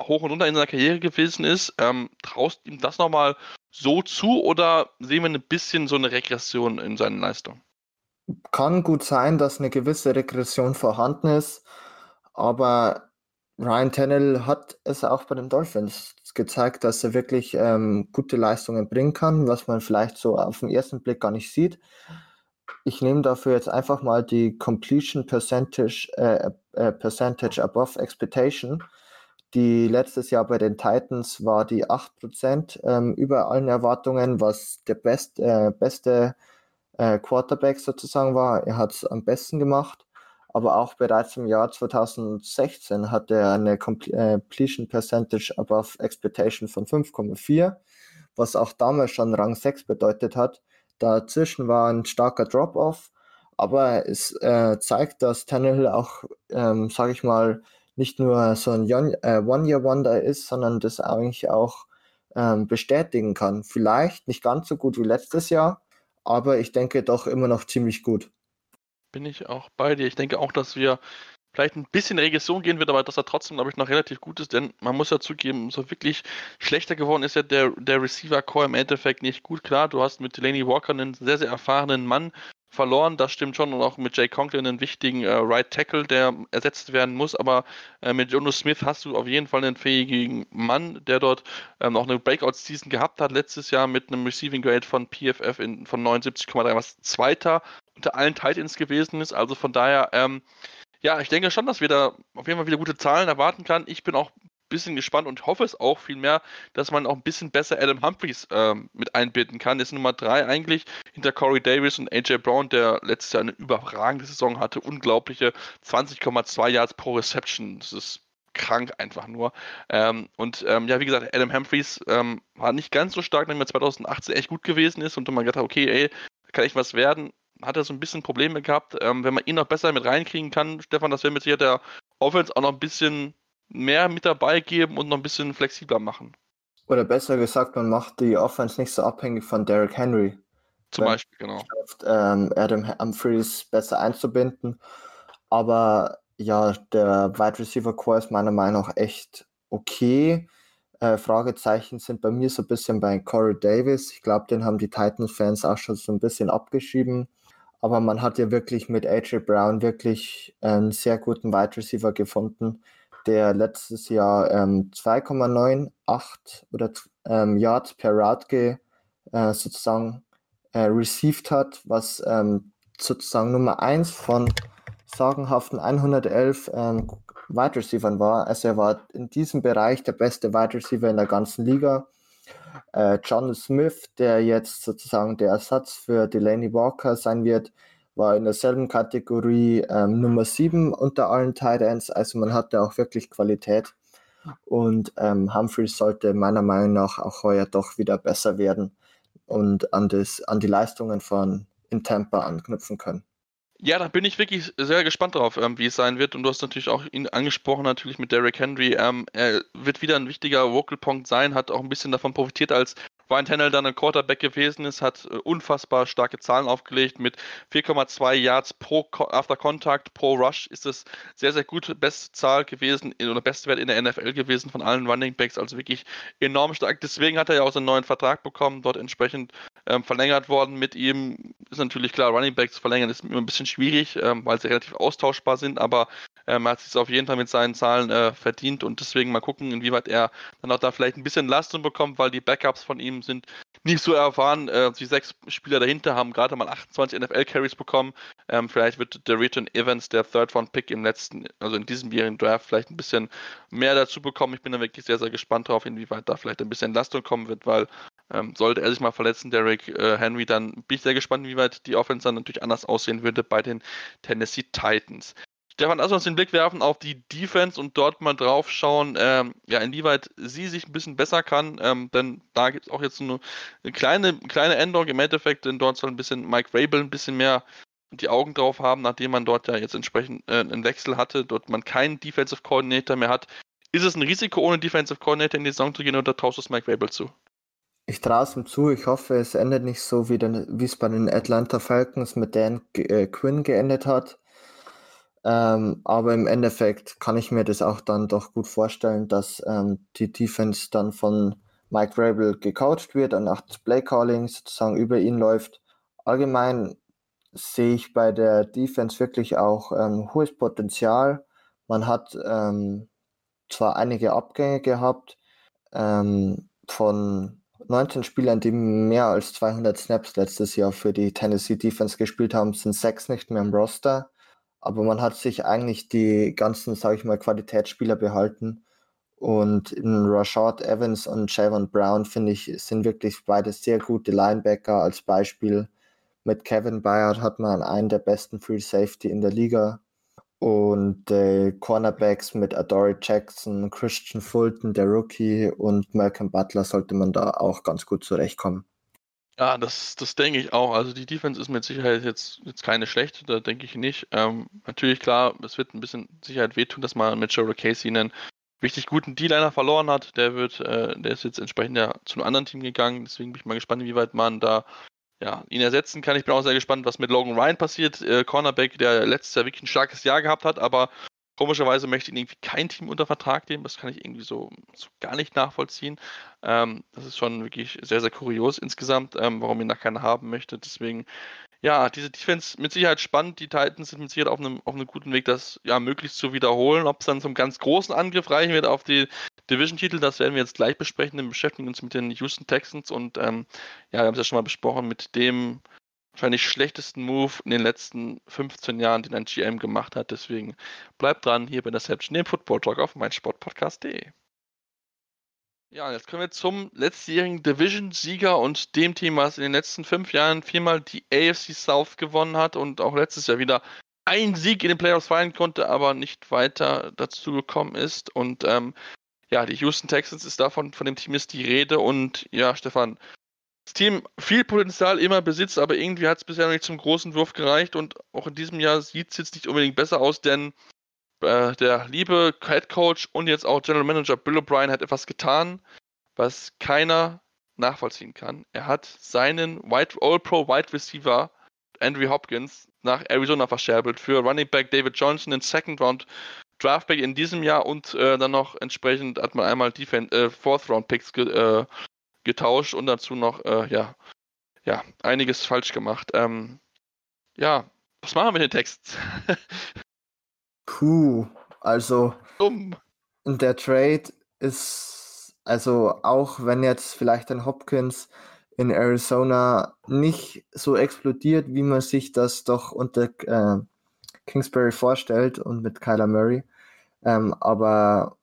hoch und runter in seiner Karriere gewesen ist? Ähm, traust ihm das nochmal so zu oder sehen wir ein bisschen so eine Regression in seinen Leistungen? Kann gut sein, dass eine gewisse Regression vorhanden ist, aber Ryan Tannehill hat es auch bei den Dolphins gezeigt, dass er wirklich ähm, gute Leistungen bringen kann, was man vielleicht so auf den ersten Blick gar nicht sieht. Ich nehme dafür jetzt einfach mal die Completion Percentage, äh, äh, Percentage above Expectation. Die letztes Jahr bei den Titans war die 8% ähm, über allen Erwartungen, was der best, äh, beste äh, Quarterback sozusagen war. Er hat es am besten gemacht, aber auch bereits im Jahr 2016 hatte er eine Completion Percentage above Expectation von 5,4, was auch damals schon Rang 6 bedeutet hat. Dazwischen war ein starker Drop-off, aber es äh, zeigt, dass Tannehill auch, ähm, sage ich mal, nicht nur so ein äh, One-Year-Wonder ist, sondern das eigentlich auch ähm, bestätigen kann. Vielleicht nicht ganz so gut wie letztes Jahr, aber ich denke doch immer noch ziemlich gut. Bin ich auch bei dir. Ich denke auch, dass wir vielleicht ein bisschen Regression gehen wird, aber dass er trotzdem, glaube ich, noch relativ gut ist, denn man muss ja zugeben, so wirklich schlechter geworden ist ja der, der Receiver-Core im Endeffekt nicht gut. Klar, du hast mit Delaney Walker einen sehr, sehr erfahrenen Mann verloren, das stimmt schon. Und auch mit Jay Conklin einen wichtigen äh, Right Tackle, der ersetzt werden muss. Aber äh, mit Jono Smith hast du auf jeden Fall einen fähigen Mann, der dort ähm, noch eine Breakout-Season gehabt hat. Letztes Jahr mit einem Receiving Grade von PFF in, von 79,3, was Zweiter unter allen Titans gewesen ist. Also von daher, ähm, ja, ich denke schon, dass wir da auf jeden Fall wieder gute Zahlen erwarten kann. Ich bin auch bisschen gespannt und hoffe es auch vielmehr, dass man auch ein bisschen besser Adam Humphreys ähm, mit einbinden kann. Ist Nummer drei eigentlich hinter Corey Davis und AJ Brown, der letztes Jahr eine überragende Saison hatte. Unglaubliche 20,2 Yards pro Reception. Das ist krank einfach nur. Ähm, und ähm, ja, wie gesagt, Adam Humphreys ähm, war nicht ganz so stark, nachdem er 2018 echt gut gewesen ist und man gedacht hat, okay, ey, kann echt was werden. Hat er so ein bisschen Probleme gehabt. Ähm, wenn man ihn noch besser mit reinkriegen kann, Stefan, das wäre mit Sicherheit der Offense auch noch ein bisschen mehr mit dabei geben und noch ein bisschen flexibler machen. Oder besser gesagt, man macht die Offense nicht so abhängig von Derrick Henry. Zum Beispiel, genau. Schafft, ähm, Adam Humphreys besser einzubinden. Aber ja, der Wide Receiver Core ist meiner Meinung nach echt okay. Äh, Fragezeichen sind bei mir so ein bisschen bei Corey Davis. Ich glaube, den haben die Titans-Fans auch schon so ein bisschen abgeschrieben. Aber man hat ja wirklich mit AJ Brown wirklich einen sehr guten Wide Receiver gefunden, der letztes Jahr ähm, 2,98 oder ähm, Yards per Route äh, sozusagen äh, received hat, was ähm, sozusagen Nummer 1 von sagenhaften 111 ähm, Wide Receivers war. Also er war in diesem Bereich der beste Wide Receiver in der ganzen Liga. Äh, John Smith, der jetzt sozusagen der Ersatz für Delaney Walker sein wird, war in derselben Kategorie ähm, Nummer 7 unter allen Tight Ends. Also man hatte auch wirklich Qualität. Und ähm, Humphreys sollte meiner Meinung nach auch heuer doch wieder besser werden und an, das, an die Leistungen von in Tampa anknüpfen können. Ja, da bin ich wirklich sehr gespannt drauf, ähm, wie es sein wird. Und du hast natürlich auch ihn angesprochen, natürlich mit Derrick Henry. Ähm, er wird wieder ein wichtiger Vocal Point sein, hat auch ein bisschen davon profitiert, als Ryan Tannehill dann ein Quarterback gewesen ist, hat äh, unfassbar starke Zahlen aufgelegt mit 4,2 Yards pro After Contact pro Rush ist es sehr, sehr gut. Beste Zahl gewesen oder beste Wert in der NFL gewesen von allen Running Backs, also wirklich enorm stark. Deswegen hat er ja auch seinen neuen Vertrag bekommen, dort entsprechend ähm, verlängert worden mit ihm. Ist natürlich klar, Running Backs verlängern ist immer ein bisschen schwierig, ähm, weil sie relativ austauschbar sind, aber ähm, er hat sich auf jeden Fall mit seinen Zahlen äh, verdient und deswegen mal gucken, inwieweit er dann auch da vielleicht ein bisschen Leistung bekommt, weil die Backups von ihm sind nicht so erfahren. Äh, die sechs Spieler dahinter haben gerade mal 28 NFL-Carries bekommen. Ähm, vielleicht wird der Return Evans, der Third Round Pick im letzten, also in diesem jährigen Draft, vielleicht ein bisschen mehr dazu bekommen. Ich bin da wirklich sehr, sehr gespannt drauf, inwieweit da vielleicht ein bisschen Leistung kommen wird, weil ähm, sollte er sich mal verletzen, Derrick äh, Henry, dann bin ich sehr gespannt, inwieweit die Offense dann natürlich anders aussehen würde bei den Tennessee Titans. Stefan, lass uns den Blick werfen auf die Defense und dort mal drauf schauen, ähm, ja, inwieweit sie sich ein bisschen besser kann. Ähm, denn da gibt es auch jetzt eine, eine, kleine, kleine Änderung im Endeffekt, denn dort soll ein bisschen Mike Rabel ein bisschen mehr die Augen drauf haben, nachdem man dort ja jetzt entsprechend äh, einen Wechsel hatte, dort man keinen Defensive Coordinator mehr hat. Ist es ein Risiko, ohne Defensive Coordinator in die Saison zu gehen oder traust du es Mike Rabel zu? Ich traue es ihm zu. Ich hoffe, es endet nicht so, wie, wie es bei den Atlanta Falcons mit Dan äh, Quinn geendet hat. Ähm, aber im Endeffekt kann ich mir das auch dann doch gut vorstellen, dass ähm, die Defense dann von Mike Rabel gecoacht wird und auch das Playcalling sozusagen über ihn läuft. Allgemein sehe ich bei der Defense wirklich auch ähm, hohes Potenzial. Man hat ähm, zwar einige Abgänge gehabt ähm, von 19 Spielern, die mehr als 200 Snaps letztes Jahr für die Tennessee Defense gespielt haben, sind sechs nicht mehr im Roster aber man hat sich eigentlich die ganzen, sage ich mal, Qualitätsspieler behalten. Und in Rashad Evans und Javon Brown, finde ich, sind wirklich beide sehr gute Linebacker. Als Beispiel mit Kevin Bayard hat man einen der besten Free Safety in der Liga. Und äh, Cornerbacks mit Adore Jackson, Christian Fulton, der Rookie und Malcolm Butler sollte man da auch ganz gut zurechtkommen. Ja, das, das denke ich auch. Also die Defense ist mit Sicherheit jetzt, jetzt keine schlechte, da denke ich nicht. Ähm, natürlich, klar, es wird ein bisschen Sicherheit wehtun, dass man mit Joe Casey einen richtig guten D-Liner verloren hat. Der wird, äh, der ist jetzt entsprechend ja zu einem anderen Team gegangen. Deswegen bin ich mal gespannt, wie weit man da ja, ihn ersetzen kann. Ich bin auch sehr gespannt, was mit Logan Ryan passiert. Äh, Cornerback, der letztes Jahr wirklich ein starkes Jahr gehabt hat, aber Komischerweise möchte ihn irgendwie kein Team unter Vertrag nehmen. Das kann ich irgendwie so, so gar nicht nachvollziehen. Ähm, das ist schon wirklich sehr, sehr kurios insgesamt, ähm, warum ihn da keiner haben möchte. Deswegen, ja, diese Defense mit Sicherheit spannend. Die Titans sind mit Sicherheit auf einem, auf einem guten Weg, das ja möglichst zu wiederholen. Ob es dann zum ganz großen Angriff reichen wird auf die Division-Titel, das werden wir jetzt gleich besprechen. Wir beschäftigen uns mit den Houston Texans und ähm, ja, wir haben es ja schon mal besprochen mit dem wahrscheinlich schlechtesten Move in den letzten 15 Jahren, den ein GM gemacht hat. Deswegen bleibt dran hier bei der Interception, dem Football Talk auf meinsportpodcast.de. Ja, jetzt kommen wir zum letztjährigen Division-Sieger und dem Team, was in den letzten fünf Jahren viermal die AFC South gewonnen hat und auch letztes Jahr wieder einen Sieg in den Playoffs feiern konnte, aber nicht weiter dazu gekommen ist. Und ähm, ja, die Houston Texans ist davon, von dem Team ist die Rede. Und ja, Stefan, das Team viel Potenzial immer besitzt, aber irgendwie hat es bisher noch nicht zum großen Wurf gereicht und auch in diesem Jahr sieht es jetzt nicht unbedingt besser aus, denn äh, der liebe Head Coach und jetzt auch General Manager Bill O'Brien hat etwas getan, was keiner nachvollziehen kann. Er hat seinen All-Pro Wide Receiver Andrew Hopkins nach Arizona verscherbelt für Running Back David Johnson, den Second Round Draftback in diesem Jahr und äh, dann noch entsprechend hat man einmal Defen äh, Fourth Round Picks ge äh, getauscht und dazu noch äh, ja, ja, einiges falsch gemacht. Ähm, ja, was machen wir mit den Texten? Puh, also Dumm. der Trade ist, also auch wenn jetzt vielleicht ein Hopkins in Arizona nicht so explodiert, wie man sich das doch unter äh, Kingsbury vorstellt und mit Kyler Murray, ähm, aber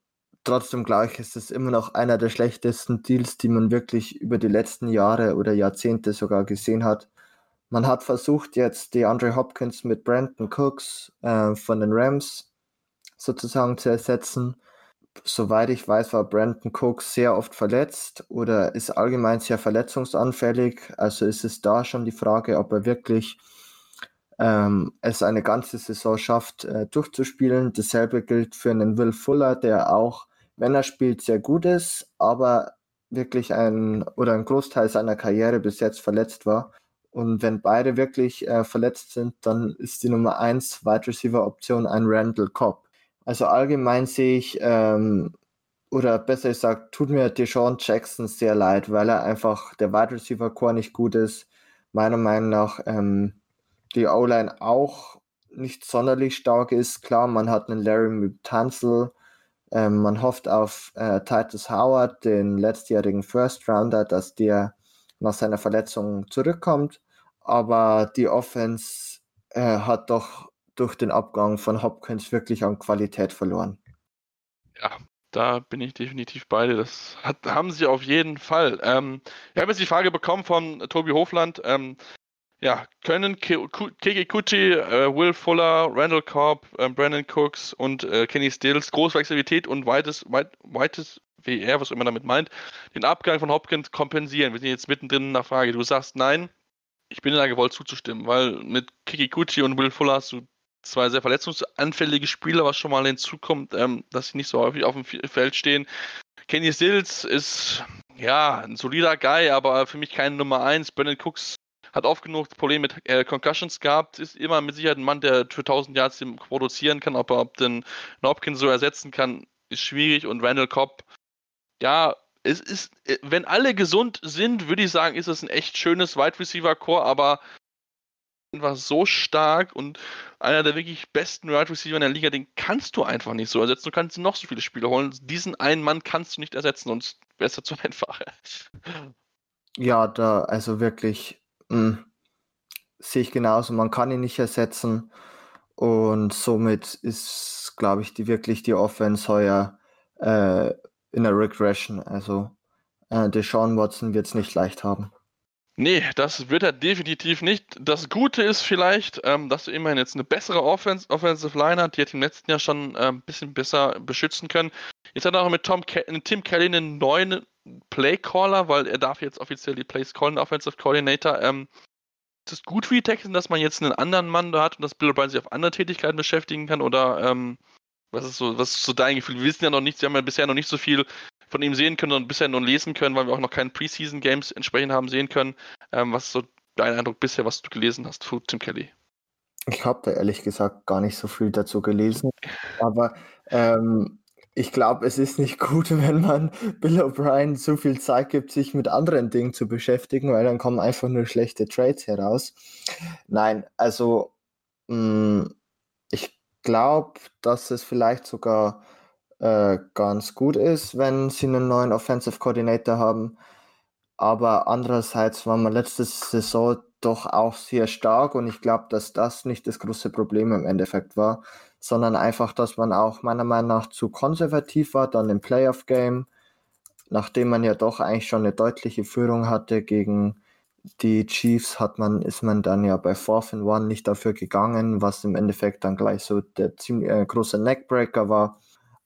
trotzdem gleich ist es immer noch einer der schlechtesten Deals, die man wirklich über die letzten Jahre oder Jahrzehnte sogar gesehen hat. Man hat versucht, jetzt die Andre Hopkins mit Brandon Cooks äh, von den Rams sozusagen zu ersetzen. Soweit ich weiß, war Brandon Cooks sehr oft verletzt oder ist allgemein sehr verletzungsanfällig. Also ist es da schon die Frage, ob er wirklich ähm, es eine ganze Saison schafft, äh, durchzuspielen. Dasselbe gilt für einen Will Fuller, der auch, wenn er spielt, sehr gut ist, aber wirklich ein oder ein Großteil seiner Karriere bis jetzt verletzt war. Und wenn beide wirklich äh, verletzt sind, dann ist die Nummer 1 Wide Receiver Option ein Randall Cobb. Also allgemein sehe ich, ähm, oder besser gesagt, tut mir Deshaun Jackson sehr leid, weil er einfach der Wide Receiver Core nicht gut ist. Meiner Meinung nach ähm, die O-Line auch nicht sonderlich stark ist. Klar, man hat einen Larry Tunzel, ähm, man hofft auf äh, Titus Howard, den letztjährigen First Rounder, dass der nach seiner Verletzung zurückkommt. Aber die Offense äh, hat doch durch den Abgang von Hopkins wirklich an Qualität verloren. Ja, da bin ich definitiv bei dir. Das hat, haben sie auf jeden Fall. Ähm, wir haben jetzt die Frage bekommen von Tobi Hofland. Ähm, ja, können Kuti, äh, Will Fuller, Randall Cobb, äh, Brandon Cooks und äh, Kenny Stills große Flexibilität und weites, weit, weites WR, was immer damit meint, den Abgang von Hopkins kompensieren? Wir sind jetzt mittendrin in der Frage. Du sagst nein. Ich bin in der gewollt zuzustimmen, weil mit Kiki Kuti und Will Fuller hast du zwei sehr verletzungsanfällige Spieler, was schon mal hinzukommt, ähm, dass sie nicht so häufig auf dem Feld stehen. Kenny Stills ist ja ein solider Guy, aber für mich keine Nummer 1. Brandon Cooks hat oft genug Probleme mit äh, Concussions gehabt, ist immer mit Sicherheit ein Mann, der für 1000 Yards produzieren kann, ob er den Hopkins so ersetzen kann, ist schwierig und Randall Cobb, ja, es ist, äh, wenn alle gesund sind, würde ich sagen, ist es ein echt schönes Wide Receiver Core, aber war so stark und einer der wirklich besten Wide Receiver in der Liga, den kannst du einfach nicht so ersetzen. Du kannst noch so viele Spiele holen. Diesen einen Mann kannst du nicht ersetzen, wäre es ja zu einfach. Ja, da, also wirklich, hm, sehe ich genauso. Man kann ihn nicht ersetzen. Und somit ist, glaube ich, die wirklich die Offense heuer äh, in der Regression. Also äh, Deshaun Watson wird es nicht leicht haben. Nee, das wird er definitiv nicht. Das Gute ist vielleicht, ähm, dass du immerhin jetzt eine bessere Offense, Offensive Line hat. Die hat im letzten Jahr schon äh, ein bisschen besser beschützen können. Jetzt hat er auch mit Tom Ke Tim Kelly einen neuen Playcaller, weil er darf jetzt offiziell die Plays callen, Offensive Coordinator. Ähm, ist es gut für die Texans, dass man jetzt einen anderen Mann da hat und dass Bill O'Brien sich auf andere Tätigkeiten beschäftigen kann? Oder ähm, was ist so, was ist so dein Gefühl? Wir wissen ja noch nichts, wir haben ja bisher noch nicht so viel von ihm sehen können und bisher nur lesen können, weil wir auch noch keine Preseason-Games entsprechend haben sehen können. Ähm, was ist so dein Eindruck bisher, was du gelesen hast zu Tim Kelly? Ich habe da ehrlich gesagt gar nicht so viel dazu gelesen, aber ähm, ich glaube, es ist nicht gut, wenn man Bill O'Brien so viel Zeit gibt, sich mit anderen Dingen zu beschäftigen, weil dann kommen einfach nur schlechte Trades heraus. Nein, also mh, mm, ich glaube, dass es vielleicht sogar äh, ganz gut ist, wenn sie einen neuen Offensive Coordinator haben. Aber andererseits war man letzte Saison doch auch sehr stark und ich glaube, dass das nicht das große Problem im Endeffekt war, sondern einfach, dass man auch meiner Meinung nach zu konservativ war dann im Playoff-Game, nachdem man ja doch eigentlich schon eine deutliche Führung hatte gegen die Chiefs, hat man, ist man dann ja bei Fourth and One nicht dafür gegangen, was im Endeffekt dann gleich so der ziemlich äh, große Neckbreaker war.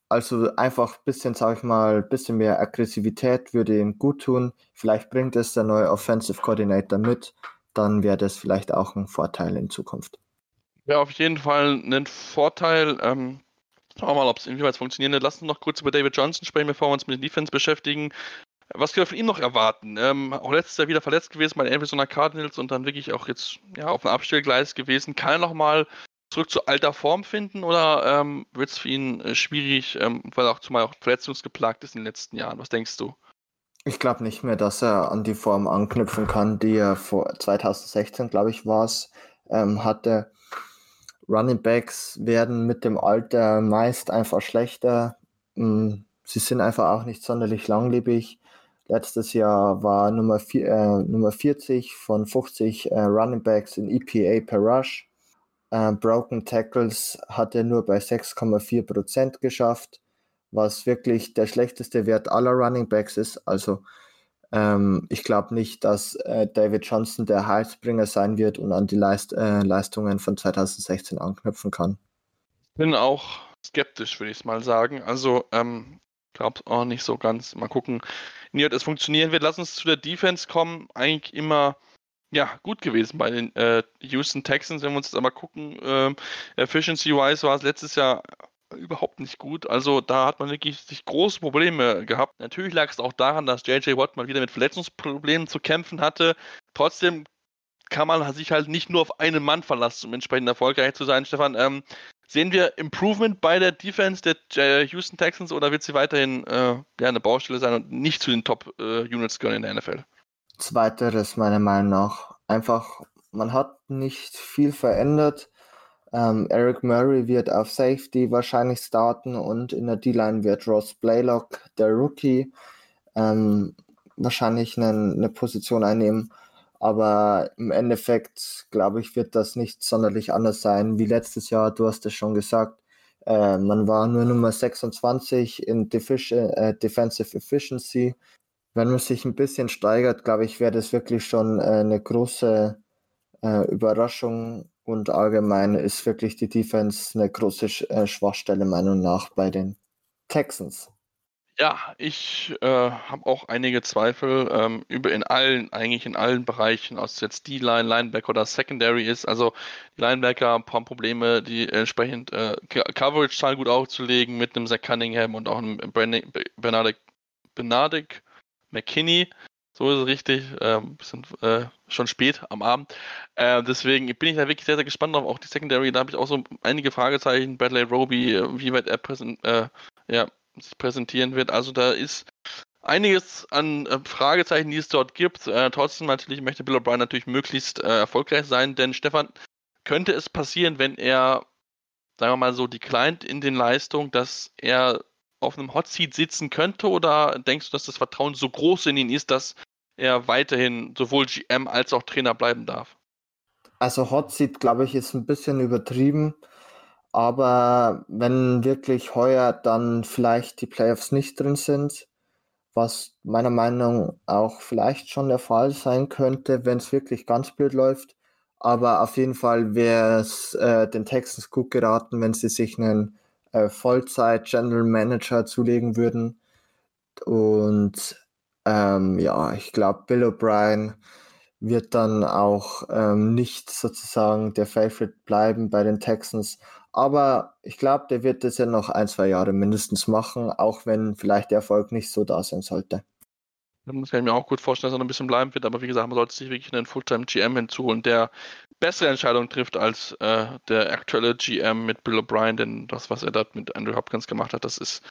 Also einfach ein bisschen, sag ich mal, ein bisschen mehr Aggressivität würde ihm gut tun. Vielleicht bringt es der neue Offensive Coordinator mit, dann wäre das vielleicht auch ein Vorteil in Zukunft. Wäre auf jeden Fall ein Vorteil. Ähm, schauen wir mal, ob es inwieweit funktionieren wird. Lass uns noch kurz über David Johnson sprechen, bevor wir uns mit den Defense beschäftigen. Was können wir von ihm noch erwarten? Ähm, auch letztes Jahr wieder verletzt gewesen bei den Arizona Cardinals und dann wirklich auch jetzt ja, auf dem Abstellgleis gewesen. Kann er nochmal zurück zu alter Form finden oder ähm, wird es für ihn äh, schwierig, ähm, weil er auch zumal auch verletzungsgeplagt ist in den letzten Jahren? Was denkst du? Ich glaube nicht mehr, dass er an die Form anknüpfen kann, die er vor 2016, glaube ich, war es, ähm, hatte. Running Backs werden mit dem Alter meist einfach schlechter. Mm, sie sind einfach auch nicht sonderlich langlebig. Letztes Jahr war Nummer, vier, äh, Nummer 40 von 50 äh, Running Backs in EPA per Rush. Äh, Broken Tackles hat er nur bei 6,4% geschafft, was wirklich der schlechteste Wert aller Running Backs ist. Also ähm, ich glaube nicht, dass äh, David Johnson der Heilsbringer sein wird und an die Leist äh, Leistungen von 2016 anknüpfen kann. Ich bin auch skeptisch, würde ich mal sagen. Also, ähm, glaube auch nicht so ganz. Mal gucken, wie das funktionieren wird. Lass uns zu der Defense kommen. Eigentlich immer ja, gut gewesen bei den äh, Houston Texans. Wenn wir uns das aber gucken, äh, Efficiency-wise war es letztes Jahr überhaupt nicht gut. Also da hat man wirklich sich große Probleme gehabt. Natürlich lag es auch daran, dass JJ Watt mal wieder mit Verletzungsproblemen zu kämpfen hatte. Trotzdem kann man sich halt nicht nur auf einen Mann verlassen, um entsprechend erfolgreich zu sein. Stefan, ähm, sehen wir Improvement bei der Defense der äh, Houston Texans oder wird sie weiterhin äh, ja, eine Baustelle sein und nicht zu den Top-Units äh, gehören in der NFL? Zweiteres meiner Meinung nach. Einfach, man hat nicht viel verändert. Ähm, Eric Murray wird auf Safety wahrscheinlich starten und in der D-Line wird Ross Blaylock, der Rookie, ähm, wahrscheinlich eine, eine Position einnehmen. Aber im Endeffekt, glaube ich, wird das nicht sonderlich anders sein wie letztes Jahr. Du hast es schon gesagt. Äh, man war nur Nummer 26 in Defici äh, Defensive Efficiency. Wenn man sich ein bisschen steigert, glaube ich, wäre das wirklich schon äh, eine große äh, Überraschung und allgemein ist wirklich die Defense eine große äh, Schwachstelle, meiner Meinung nach, bei den Texans. Ja, ich äh, habe auch einige Zweifel ähm, über in allen, eigentlich in allen Bereichen, ob es jetzt D-Line, Linebacker oder Secondary ist. Also die Linebacker haben ein paar Probleme, die entsprechend äh, Coverage-Zahlen gut aufzulegen mit einem Zach Cunningham und auch einem Bernardic, Bernardic McKinney. So ist es richtig. Ähm, bisschen äh, schon spät am Abend. Äh, deswegen bin ich da wirklich sehr, sehr gespannt drauf. Auch die Secondary, da habe ich auch so einige Fragezeichen. Bradley Roby, äh, wie weit er präsent, äh, ja, sich präsentieren wird. Also da ist einiges an äh, Fragezeichen, die es dort gibt. Äh, trotzdem natürlich möchte Bill O'Brien natürlich möglichst erfolgreich sein, denn Stefan, könnte es passieren, wenn er, sagen wir mal so, die Client in den Leistungen, dass er auf einem Hot Seat sitzen könnte oder denkst du, dass das Vertrauen so groß in ihn ist, dass er weiterhin sowohl GM als auch Trainer bleiben darf? Also Hot Seat, glaube ich, ist ein bisschen übertrieben. Aber wenn wirklich heuer dann vielleicht die Playoffs nicht drin sind, was meiner Meinung nach auch vielleicht schon der Fall sein könnte, wenn es wirklich ganz blöd läuft. Aber auf jeden Fall wäre es äh, den Texans gut geraten, wenn sie sich einen äh, Vollzeit General Manager zulegen würden. Und ähm, ja, ich glaube, Bill O'Brien wird dann auch ähm, nicht sozusagen der Favorite bleiben bei den Texans. Aber ich glaube, der wird das ja noch ein, zwei Jahre mindestens machen, auch wenn vielleicht der Erfolg nicht so da sein sollte. Das kann ich mir auch gut vorstellen, dass er noch ein bisschen bleiben wird, aber wie gesagt, man sollte sich wirklich einen Fulltime GM hinzuholen, der bessere Entscheidungen trifft als äh, der aktuelle GM mit Bill O'Brien, denn das, was er dort mit Andrew Hopkins gemacht hat, das ist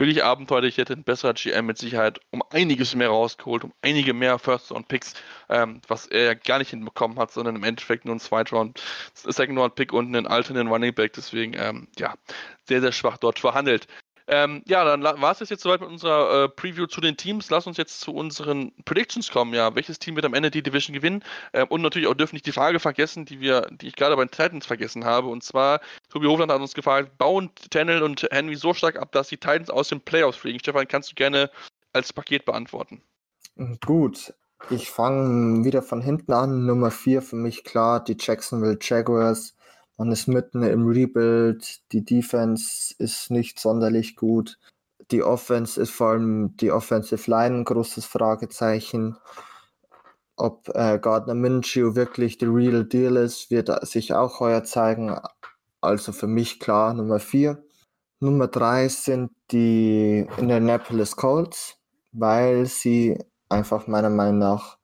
wirklich abenteuerlich. Hätte ein besserer GM mit Sicherheit um einiges mehr rausgeholt, um einige mehr First-Round-Picks, ähm, was er ja gar nicht hinbekommen hat, sondern im Endeffekt nur ein Zweit-Round, Second-Round-Pick und einen alternden Running Back. Deswegen, ähm, ja, sehr, sehr schwach dort verhandelt. Ähm, ja, dann war es jetzt soweit mit unserer äh, Preview zu den Teams. Lass uns jetzt zu unseren Predictions kommen. Ja, welches Team wird am Ende die Division gewinnen? Ähm, und natürlich auch dürfen nicht die Frage vergessen, die wir, die ich gerade bei den Titans vergessen habe. Und zwar, Tobi Hofland hat uns gefragt, bauen Tennell und Henry so stark ab, dass die Titans aus den Playoffs fliegen? Stefan, kannst du gerne als Paket beantworten? Gut, ich fange wieder von hinten an. Nummer 4 für mich klar, die Jacksonville Jaguars. Man ist mitten im Rebuild. Die Defense ist nicht sonderlich gut. Die Offense ist vor allem die Offensive Line ein großes Fragezeichen. Ob äh, Gardner Minshew wirklich the real deal ist, wird sich auch heuer zeigen. Also für mich klar Nummer 4. Nummer 3 sind die Indianapolis Colts, weil sie einfach meiner Meinung nach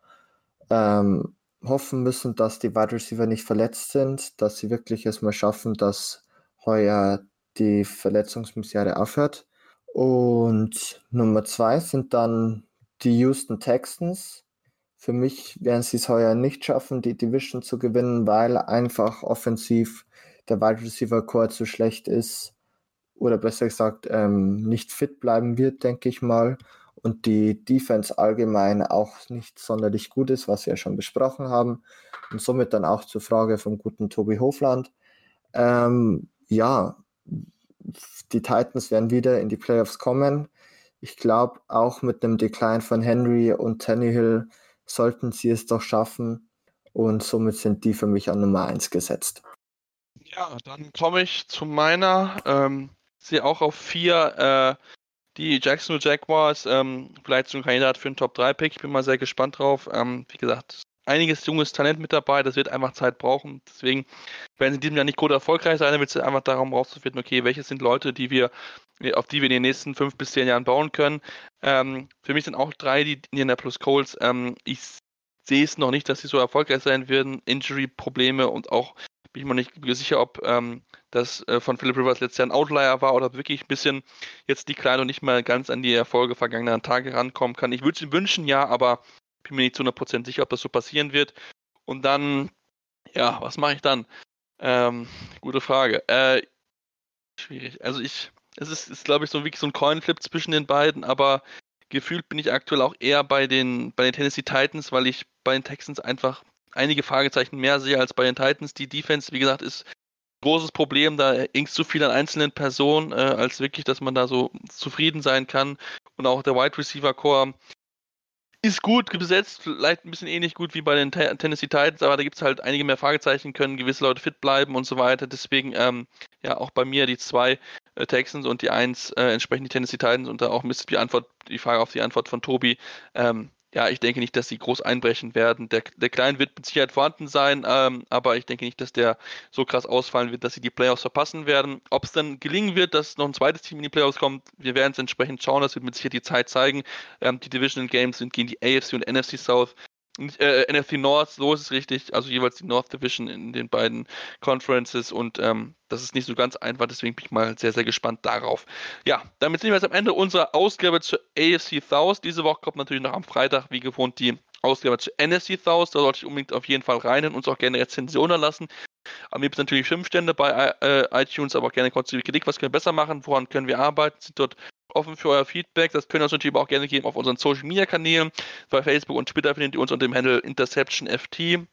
ähm, hoffen müssen, dass die Wide Receiver nicht verletzt sind, dass sie wirklich erstmal schaffen, dass heuer die Verletzungsmisere aufhört. Und Nummer zwei sind dann die Houston Texans. Für mich werden sie es heuer nicht schaffen, die Division zu gewinnen, weil einfach offensiv der Wide Receiver Core zu schlecht ist oder besser gesagt ähm, nicht fit bleiben wird, denke ich mal und die Defense allgemein auch nicht sonderlich gut ist, was wir ja schon besprochen haben. Und somit dann auch zur Frage vom guten Tobi Hofland. Ähm, ja, die Titans werden wieder in die Playoffs kommen. Ich glaube, auch mit dem Decline von Henry und Tannehill sollten sie es doch schaffen. Und somit sind die für mich an Nummer 1 gesetzt. Ja, dann komme ich zu meiner. Ähm, sehe auch auf vier äh, die Jacksonville Jaguars, ähm, vielleicht so ein Kandidat für einen Top-3-Pick. Ich bin mal sehr gespannt drauf. Ähm, wie gesagt, einiges junges Talent mit dabei. Das wird einfach Zeit brauchen. Deswegen werden sie in diesem Jahr nicht gut erfolgreich sein. Dann wird es einfach darum rauszufinden, okay, welche sind Leute, die wir, auf die wir in den nächsten fünf bis zehn Jahren bauen können. Ähm, für mich sind auch drei die Indianapolis Colts. Ähm, ich sehe es noch nicht, dass sie so erfolgreich sein werden. Injury-Probleme und auch bin ich mir nicht sicher, ob ähm, das äh, von Philip Rivers letztes Jahr ein Outlier war oder wirklich ein bisschen jetzt die Kleine nicht mal ganz an die Erfolge vergangener Tage rankommen kann. Ich würde es wünschen, ja, aber bin mir nicht zu 100% sicher, ob das so passieren wird. Und dann, ja, was mache ich dann? Ähm, gute Frage. Äh, schwierig. Also ich, es ist, ist glaube ich, so wirklich so ein Coinflip zwischen den beiden, aber gefühlt bin ich aktuell auch eher bei den, bei den Tennessee Titans, weil ich bei den Texans einfach einige Fragezeichen mehr sehe als bei den Titans. Die Defense, wie gesagt, ist großes Problem. Da hängt zu viel an einzelnen Personen, äh, als wirklich, dass man da so zufrieden sein kann. Und auch der Wide Receiver Core ist gut besetzt, vielleicht ein bisschen ähnlich gut wie bei den Tennessee Titans, aber da gibt es halt einige mehr Fragezeichen, können gewisse Leute fit bleiben und so weiter. Deswegen, ähm, ja, auch bei mir die zwei äh, Texans und die eins äh, entsprechend die Tennessee Titans und da auch die Antwort, die Frage auf die Antwort von Tobi. Ähm, ja, ich denke nicht, dass sie groß einbrechen werden. Der, der Klein wird mit Sicherheit vorhanden sein, ähm, aber ich denke nicht, dass der so krass ausfallen wird, dass sie die Playoffs verpassen werden. Ob es dann gelingen wird, dass noch ein zweites Team in die Playoffs kommt, wir werden es entsprechend schauen. Das wird mit Sicherheit die Zeit zeigen. Ähm, die Divisional Games sind gegen die AFC und NFC South äh, NFC North, so ist es richtig, also jeweils die North Division in den beiden Conferences und ähm, das ist nicht so ganz einfach, deswegen bin ich mal sehr, sehr gespannt darauf. Ja, damit sind wir jetzt am Ende unserer Ausgabe zur AFC South. Diese Woche kommt natürlich noch am Freitag, wie gewohnt, die Ausgabe zur NFC South. Da sollte ich unbedingt auf jeden Fall rein und uns auch gerne Rezensionen lassen. Am liebsten natürlich fünf Stände bei äh, iTunes, aber auch gerne konstruktive Kritik. Was können wir besser machen? Woran können wir arbeiten? Sind dort offen für euer Feedback. Das könnt ihr uns natürlich auch gerne geben auf unseren Social Media Kanälen. Bei Facebook und Twitter findet ihr uns unter dem Handle InterceptionFT.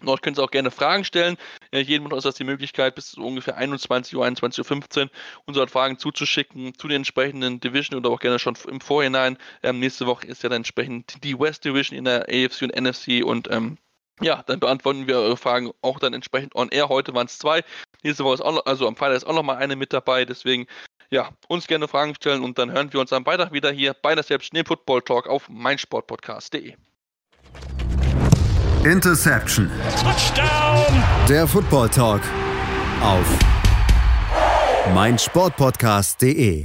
Dort könnt ihr auch gerne Fragen stellen. Jedem von uns hat die Möglichkeit, bis zu ungefähr 21 Uhr, 21.15 Uhr unsere Fragen zuzuschicken zu den entsprechenden Division oder auch gerne schon im Vorhinein. Ähm, nächste Woche ist ja dann entsprechend die West Division in der AFC und NFC und ähm, ja, dann beantworten wir eure Fragen auch dann entsprechend on air. Heute waren es zwei. Nächste Woche ist auch noch, also am Freitag ist auch noch mal eine mit dabei. Deswegen ja, uns gerne Fragen stellen und dann hören wir uns am Freitag wieder hier bei der Selbst Football Talk auf meinsportpodcast.de. Interception. Touchdown. Der Football Talk auf meinsportpodcast.de.